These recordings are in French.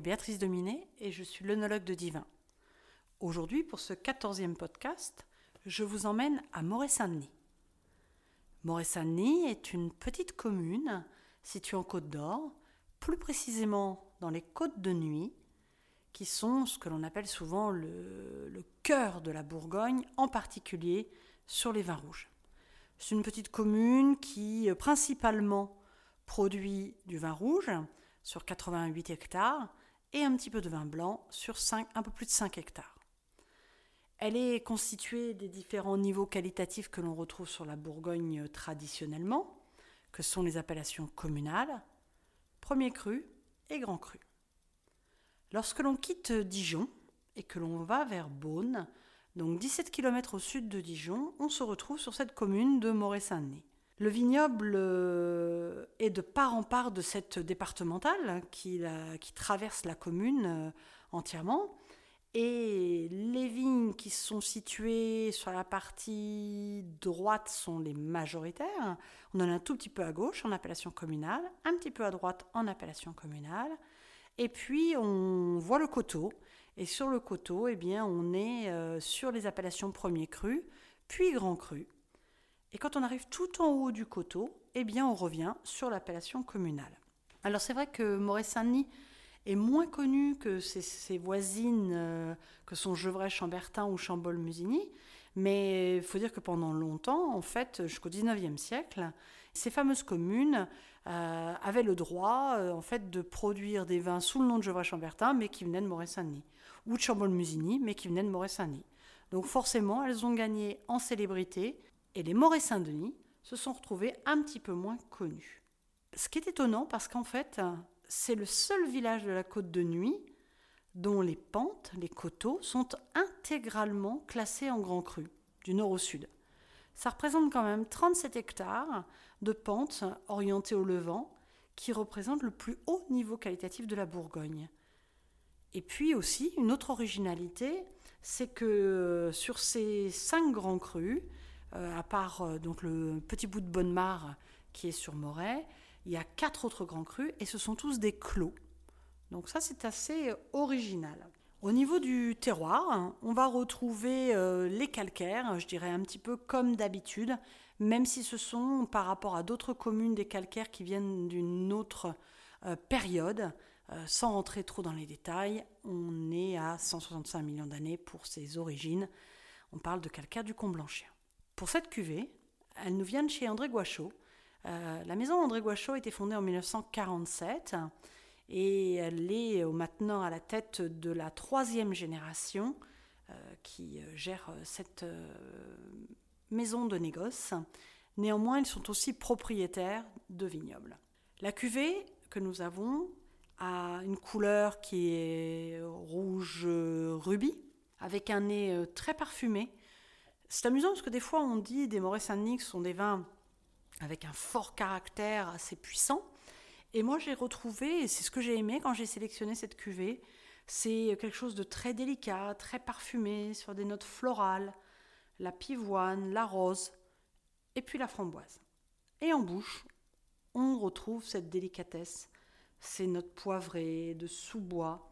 Béatrice Dominé et je suis l'œnologue de Divin. Aujourd'hui, pour ce quatorzième podcast, je vous emmène à Moret-Saint-Denis. Moret-Saint-Denis est une petite commune située en Côte d'Or, plus précisément dans les Côtes de Nuit, qui sont ce que l'on appelle souvent le, le cœur de la Bourgogne, en particulier sur les vins rouges. C'est une petite commune qui euh, principalement produit du vin rouge sur 88 hectares et un petit peu de vin blanc sur 5, un peu plus de 5 hectares. Elle est constituée des différents niveaux qualitatifs que l'on retrouve sur la Bourgogne traditionnellement, que sont les appellations communales, premier cru et grand cru. Lorsque l'on quitte Dijon et que l'on va vers Beaune, donc 17 km au sud de Dijon, on se retrouve sur cette commune de Moret-Saint-Denis. Le vignoble euh, est de part en part de cette départementale qui, traverse la commune euh, entièrement. Et les vignes qui sont situées sur la partie droite sont les majoritaires. On en a un tout petit peu à gauche en appellation communale, un petit peu à droite en appellation communale. Et puis on voit le coteau. Et sur le coteau, eh bien, on est euh, sur les appellations premier cru, puis grand cru. Et quand on arrive tout en haut du coteau, eh bien on revient sur l'appellation communale. Alors c'est vrai que Moret-Saint-Denis est moins connu que ses, voisines euh, que sont Gevrey-Chambertin ou Chambol-Musigny, mais il faut dire que pendant longtemps, en fait, jusqu'au 19e siècle, ces fameuses communes euh, avaient le droit euh, en fait, de produire des vins sous le nom de Gevrey-Chambertin, mais qui venaient de Moret-Saint-Denis, ou de Chambol-Musigny, mais qui venaient de Moret-Saint-Denis. Donc forcément, elles ont gagné en célébrité et les Moret-Saint-Denis se sont retrouvés un petit peu moins connus. Ce qui est étonnant parce qu'en fait, c'est le seul village de la côte de nuit dont les pentes, les coteaux, sont intégralement classés en grand cru, du nord au sud. Ça représente quand même 37 hectares de pentes orientées au levant, qui représentent le plus haut niveau qualitatif de la Bourgogne. Et puis aussi, une autre originalité, c'est que sur ces cinq grands crus, euh, à part euh, donc le petit bout de Bonne-Mare qui est sur Moret, il y a quatre autres grands crus et ce sont tous des clos. Donc ça c'est assez original. Au niveau du terroir, on va retrouver euh, les calcaires, je dirais un petit peu comme d'habitude, même si ce sont par rapport à d'autres communes des calcaires qui viennent d'une autre période. sans rentrer trop dans les détails, on est à 165 millions d'années pour ses origines. On parle de calcaire du Comblanchien. Pour cette cuvée, elle nous vient de chez André Guachot. Euh, la maison André Guachot a été fondée en 1947 et elle est maintenant à la tête de la troisième génération euh, qui euh, gère cette maison de négoce. Néanmoins, ils sont aussi propriétaires de vignobles. La cuvée que nous avons a une couleur qui est rouge rubis, avec un nez très parfumé, c'est amusant parce que des fois on dit des Moret Saint-Denis sont des vins avec un fort caractère assez puissant. Et moi j'ai retrouvé, et c'est ce que j'ai aimé quand j'ai sélectionné cette cuvée, c'est quelque chose de très délicat, très parfumé, sur des notes florales, la pivoine, la rose, et puis la framboise. Et en bouche, on retrouve cette délicatesse, ces notes poivrées, de sous-bois,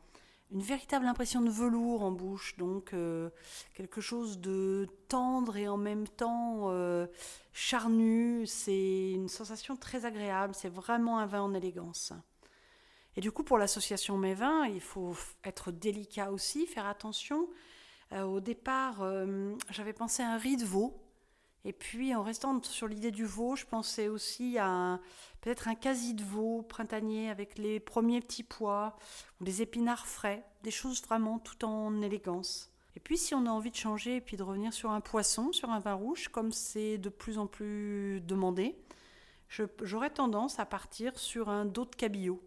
une véritable impression de velours en bouche, donc euh, quelque chose de tendre et en même temps euh, charnu. C'est une sensation très agréable, c'est vraiment un vin en élégance. Et du coup, pour l'association Mes Vins, il faut être délicat aussi, faire attention. Euh, au départ, j'avais pensé à un riz de veau, et puis en restant sur l'idée du veau, je pensais aussi à peut-être un quasi de veau printanier avec les premiers petits pois ou des épinards frais, des choses vraiment tout en élégance. Et puis si on a envie de changer et puis de revenir sur un poisson, sur un vin rouge, comme c'est de plus en plus demandé, j'aurais tendance à partir sur un dos de cabillaud.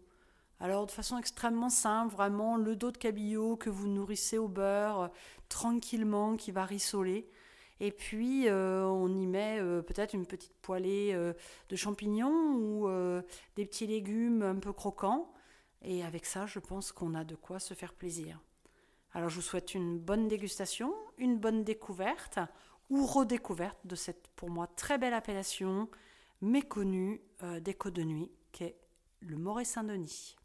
Alors de façon extrêmement simple, vraiment le dos de cabillaud que vous nourrissez au beurre euh, tranquillement, qui va rissoler. Et puis, euh, on y met euh, peut-être une petite poêlée euh, de champignons ou des petits légumes un peu croquants. Et avec ça, je pense qu'on a de quoi se faire plaisir. Alors, je vous souhaite une bonne dégustation, une bonne découverte ou redécouverte de cette, pour moi, très belle appellation méconnue des Côtes de Nuit, qu'est le Moret Saint-Denis.